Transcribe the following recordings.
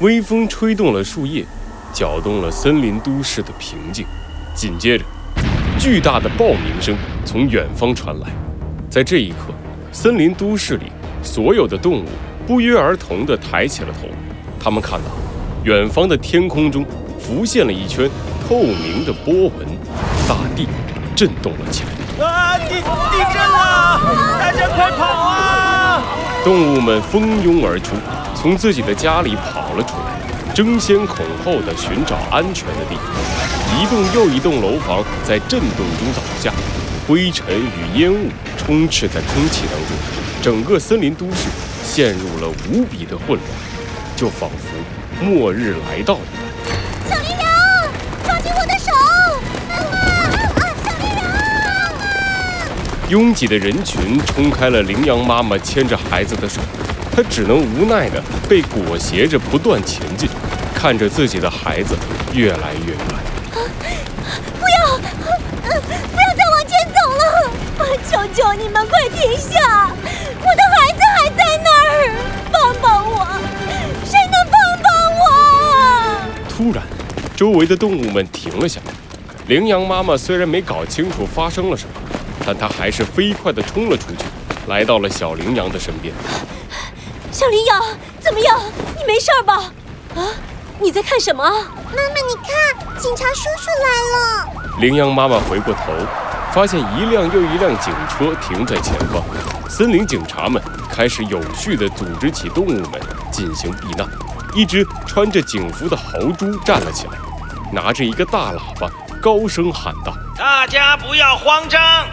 微风吹动了树叶，搅动了森林都市的平静。紧接着，巨大的爆鸣声从远方传来。在这一刻，森林都市里所有的动物不约而同地抬起了头。他们看到，远方的天空中浮现了一圈透明的波纹，大地震动了起来。啊！地地震了！大家快跑啊！动物们蜂拥而出，从自己的家里跑了出来，争先恐后地寻找安全的地方。一栋又一栋楼房在震动中倒下，灰尘与烟雾充斥在空气当中，整个森林都市陷入了无比的混乱，就仿佛末日来到一般。小羚羊，抓紧我的手！啊啊！小羚羊！拥挤的人群冲开了羚羊妈妈牵着孩子的手，他只能无奈地被裹挟着不断前进，看着自己的孩子越来越远。不要，不要再往前走了！求求你们快停下！我的孩子还在那儿，帮帮我！谁能帮帮我？突然，周围的动物们停了下来。羚羊妈妈虽然没搞清楚发生了什么，但她还是飞快地冲了出去，来到了小羚羊的身边。小羚羊，怎么样？你没事吧？啊？你在看什么？妈妈，你看，警察叔叔来了。羚羊妈妈回过头，发现一辆又一辆警车停在前方。森林警察们开始有序地组织起动物们进行避难。一只穿着警服的豪猪站了起来，拿着一个大喇叭，高声喊道：“大家不要慌张，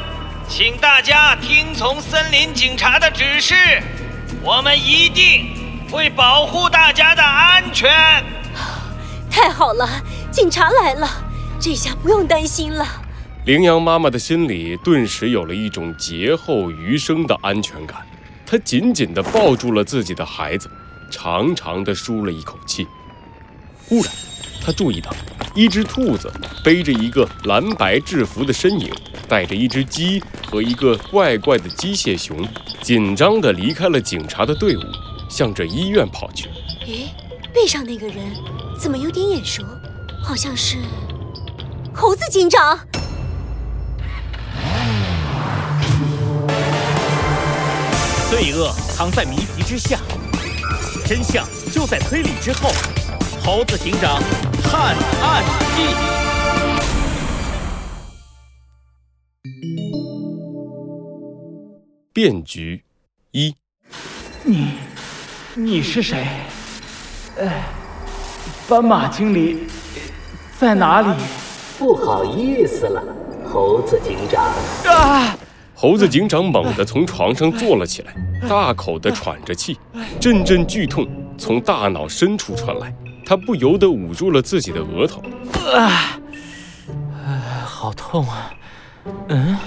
请大家听从森林警察的指示，我们一定会保护大家的安全。”太好了，警察来了，这下不用担心了。羚羊妈妈的心里顿时有了一种劫后余生的安全感，她紧紧地抱住了自己的孩子，长长地舒了一口气。忽然，她注意到一只兔子背着一个蓝白制服的身影，带着一只鸡和一个怪怪的机械熊，紧张地离开了警察的队伍，向着医院跑去。诶，背上那个人。怎么有点眼熟？好像是猴子警长。罪恶藏在谜题之下，真相就在推理之后。猴子警长探案记。变局一。你，你是谁？哎。斑马经理在哪里？不好意思了，猴子警长。啊！猴子警长猛地从床上坐了起来，大口地喘着气，阵阵剧痛从大脑深处传来，他不由得捂住了自己的额头。啊！好痛啊！嗯，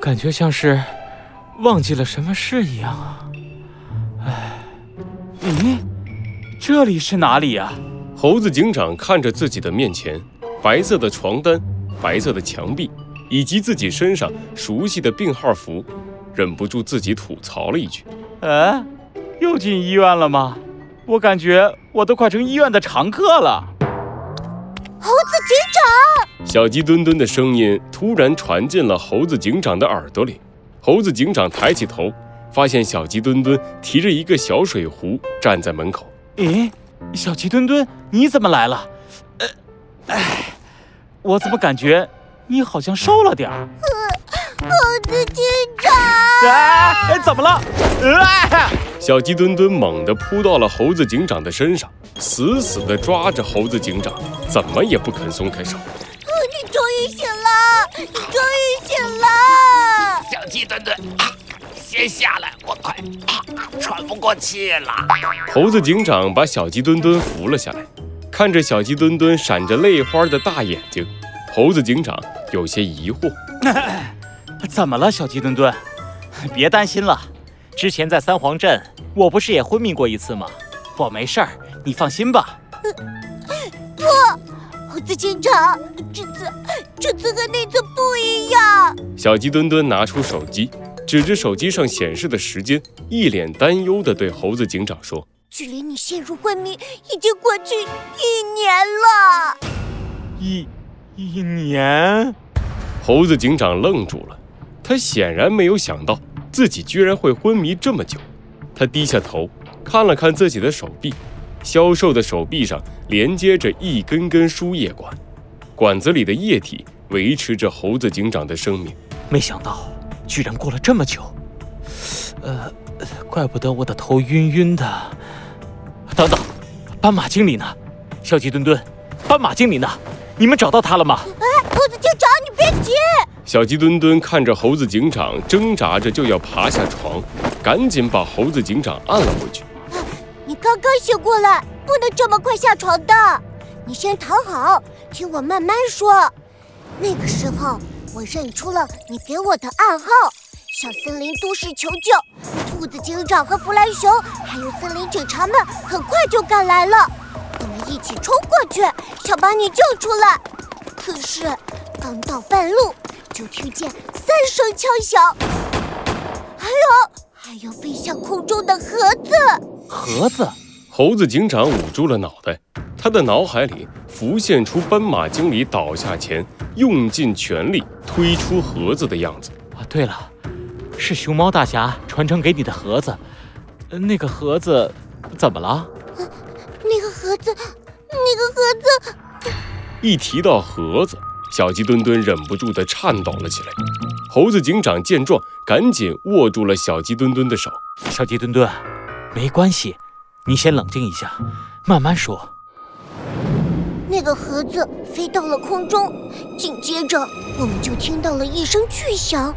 感觉像是忘记了什么事一样啊。哎，咦，这里是哪里呀？猴子警长看着自己的面前，白色的床单、白色的墙壁，以及自己身上熟悉的病号服，忍不住自己吐槽了一句：“哎，又进医院了吗？我感觉我都快成医院的常客了。”猴子警长，小鸡墩墩的声音突然传进了猴子警长的耳朵里。猴子警长抬起头，发现小鸡墩墩提着一个小水壶站在门口。咦？小鸡墩墩，你怎么来了？呃，哎，我怎么感觉你好像瘦了点儿？猴子警长，哎，怎么了？啊！小鸡墩墩猛地扑到了猴子警长的身上，死死地抓着猴子警长，怎么也不肯松开手。你终于醒了，你终于醒了，小鸡墩墩。先下来，我快喘不过气了。猴子警长把小鸡墩墩扶了下来，看着小鸡墩墩闪着泪花的大眼睛，猴子警长有些疑惑：怎么了，小鸡墩墩？别担心了，之前在三皇镇，我不是也昏迷过一次吗？我没事儿，你放心吧。不，猴子警长，这次这次和那次不一样。小鸡墩墩拿出手机。指着手机上显示的时间，一脸担忧地对猴子警长说：“距离你陷入昏迷已经过去一年了。一一年？猴子警长愣住了，他显然没有想到自己居然会昏迷这么久。他低下头看了看自己的手臂，消瘦的手臂上连接着一根根输液管，管子里的液体维持着猴子警长的生命。没想到居然过了这么久，呃，怪不得我的头晕晕的。等等，斑马经理呢？小鸡墩墩，斑马经理呢？你们找到他了吗？哎，猴子警长，你别急。小鸡墩墩看着猴子警长挣扎着就要爬下床，赶紧把猴子警长按了回去。你刚刚醒过来，不能这么快下床的。你先躺好，听我慢慢说。那个时候，我认出了你给我的暗号，向森林都市求救。兔子警长和弗兰熊还有森林警察们很快就赶来了。我们一起冲过去，想把你救出来。可是刚到半路，就听见三声枪响，还有还有飞向空中的盒子。盒子？猴子警长捂住了脑袋，他的脑海里浮现出斑马经理倒下前用尽全力推出盒子的样子。啊，对了，是熊猫大侠传承给你的盒子。那个盒子怎么了？那个盒子，那个盒子。一提到盒子，小鸡墩墩忍不住地颤抖了起来。猴子警长见状，赶紧握住了小鸡墩墩的手。小鸡墩墩，没关系，你先冷静一下，慢慢说。那个盒子飞到了空中，紧接着我们就听到了一声巨响，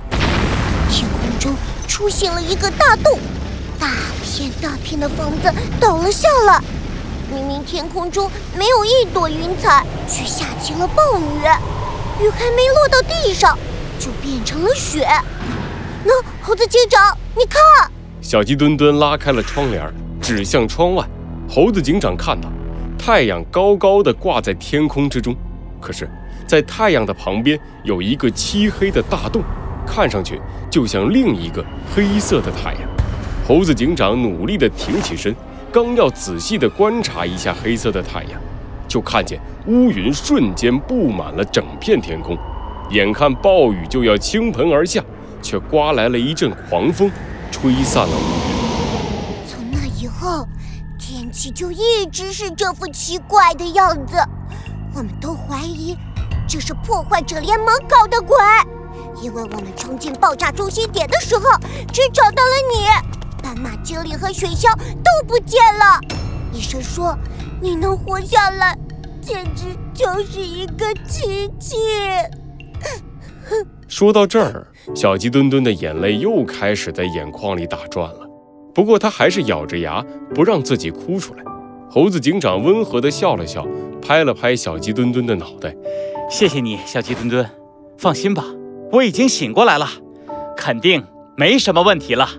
天空中出现了一个大洞，大片大片的房子倒了下来。明明天空中没有一朵云彩，却下起了暴雨，雨还没落到地上，就变成了雪。那猴子警长，你看，小鸡墩墩拉开了窗帘，指向窗外。猴子警长看到，太阳高高的挂在天空之中，可是，在太阳的旁边有一个漆黑的大洞，看上去就像另一个黑色的太阳。猴子警长努力地挺起身。刚要仔细地观察一下黑色的太阳，就看见乌云瞬间布满了整片天空，眼看暴雨就要倾盆而下，却刮来了一阵狂风，吹散了乌云。从那以后，就一直是这副奇怪的样子。我们都怀疑这是破坏者联盟搞的鬼，因为我们冲进爆炸中心点的时候，只找到了你。斑马经理和雪橇都不见了。医生说，你能活下来，简直就是一个奇迹。说到这儿，小鸡墩墩的眼泪又开始在眼眶里打转了。不过他还是咬着牙，不让自己哭出来。猴子警长温和地笑了笑，拍了拍小鸡墩墩的脑袋：“谢谢你，小鸡墩墩。放心吧，我已经醒过来了，肯定没什么问题了。”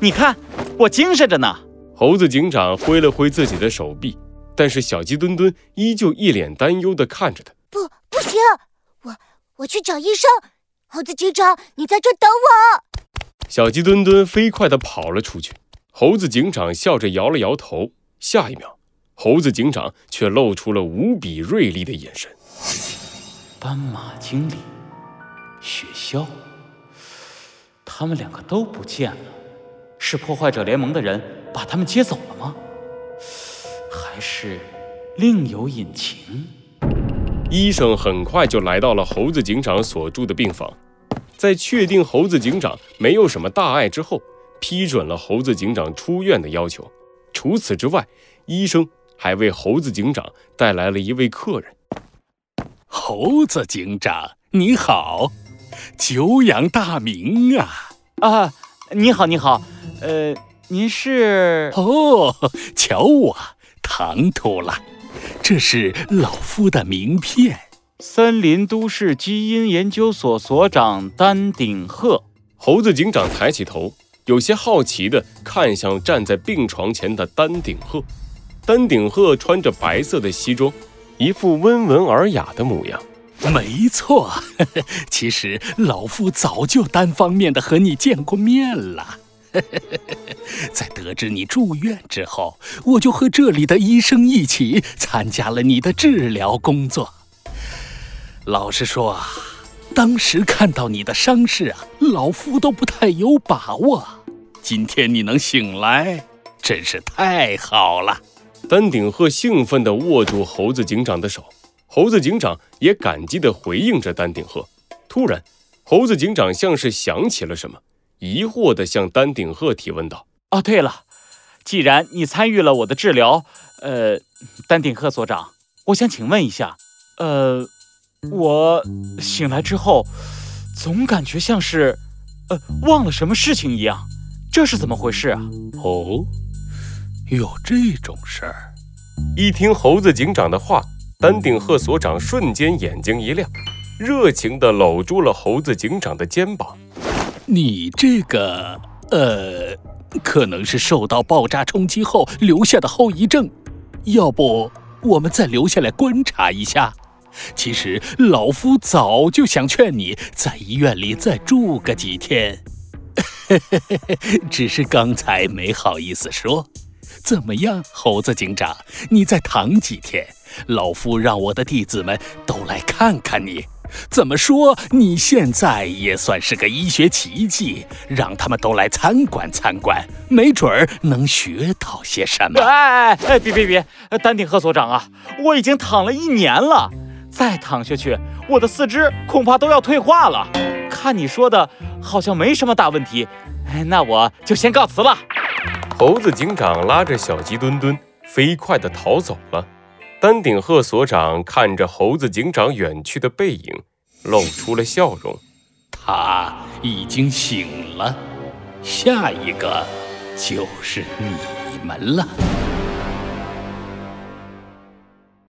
你看，我精神着呢。猴子警长挥了挥自己的手臂，但是小鸡墩墩依旧一脸担忧地看着他。不，不行，我我去找医生。猴子警长，你在这等我。小鸡墩墩飞快地跑了出去。猴子警长笑着摇了摇头。下一秒，猴子警长却露出了无比锐利的眼神。斑马经理，雪橇，他们两个都不见了。是破坏者联盟的人把他们接走了吗？还是另有隐情？医生很快就来到了猴子警长所住的病房，在确定猴子警长没有什么大碍之后，批准了猴子警长出院的要求。除此之外，医生还为猴子警长带来了一位客人。猴子警长，你好，久仰大名啊！啊，你好，你好。呃，您是？哦，瞧我唐突了，这是老夫的名片。森林都市基因研究所所长丹顶鹤。猴子警长抬起头，有些好奇地看向站在病床前的丹顶鹤。丹顶鹤穿着白色的西装，一副温文尔雅的模样。没错，其实老夫早就单方面的和你见过面了。在得知你住院之后，我就和这里的医生一起参加了你的治疗工作。老实说啊，当时看到你的伤势啊，老夫都不太有把握。今天你能醒来，真是太好了。丹顶鹤兴奋地握住猴子警长的手，猴子警长也感激地回应着丹顶鹤。突然，猴子警长像是想起了什么，疑惑地向丹顶鹤提问道：“哦，对了，既然你参与了我的治疗，呃，丹顶鹤所长，我想请问一下，呃，我醒来之后，总感觉像是，呃，忘了什么事情一样，这是怎么回事啊？”哦。有这种事儿！一听猴子警长的话，丹顶鹤所长瞬间眼睛一亮，热情地搂住了猴子警长的肩膀。你这个……呃，可能是受到爆炸冲击后留下的后遗症。要不我们再留下来观察一下？其实老夫早就想劝你在医院里再住个几天，只是刚才没好意思说。怎么样，猴子警长？你再躺几天，老夫让我的弟子们都来看看你。怎么说，你现在也算是个医学奇迹，让他们都来参观参观，没准儿能学到些什么。哎哎，别别别！丹顶鹤所长啊，我已经躺了一年了，再躺下去，我的四肢恐怕都要退化了。看你说的，好像没什么大问题，那我就先告辞了。猴子警长拉着小鸡墩墩飞快地逃走了。丹顶鹤所长看着猴子警长远去的背影，露出了笑容。他已经醒了，下一个就是你们了。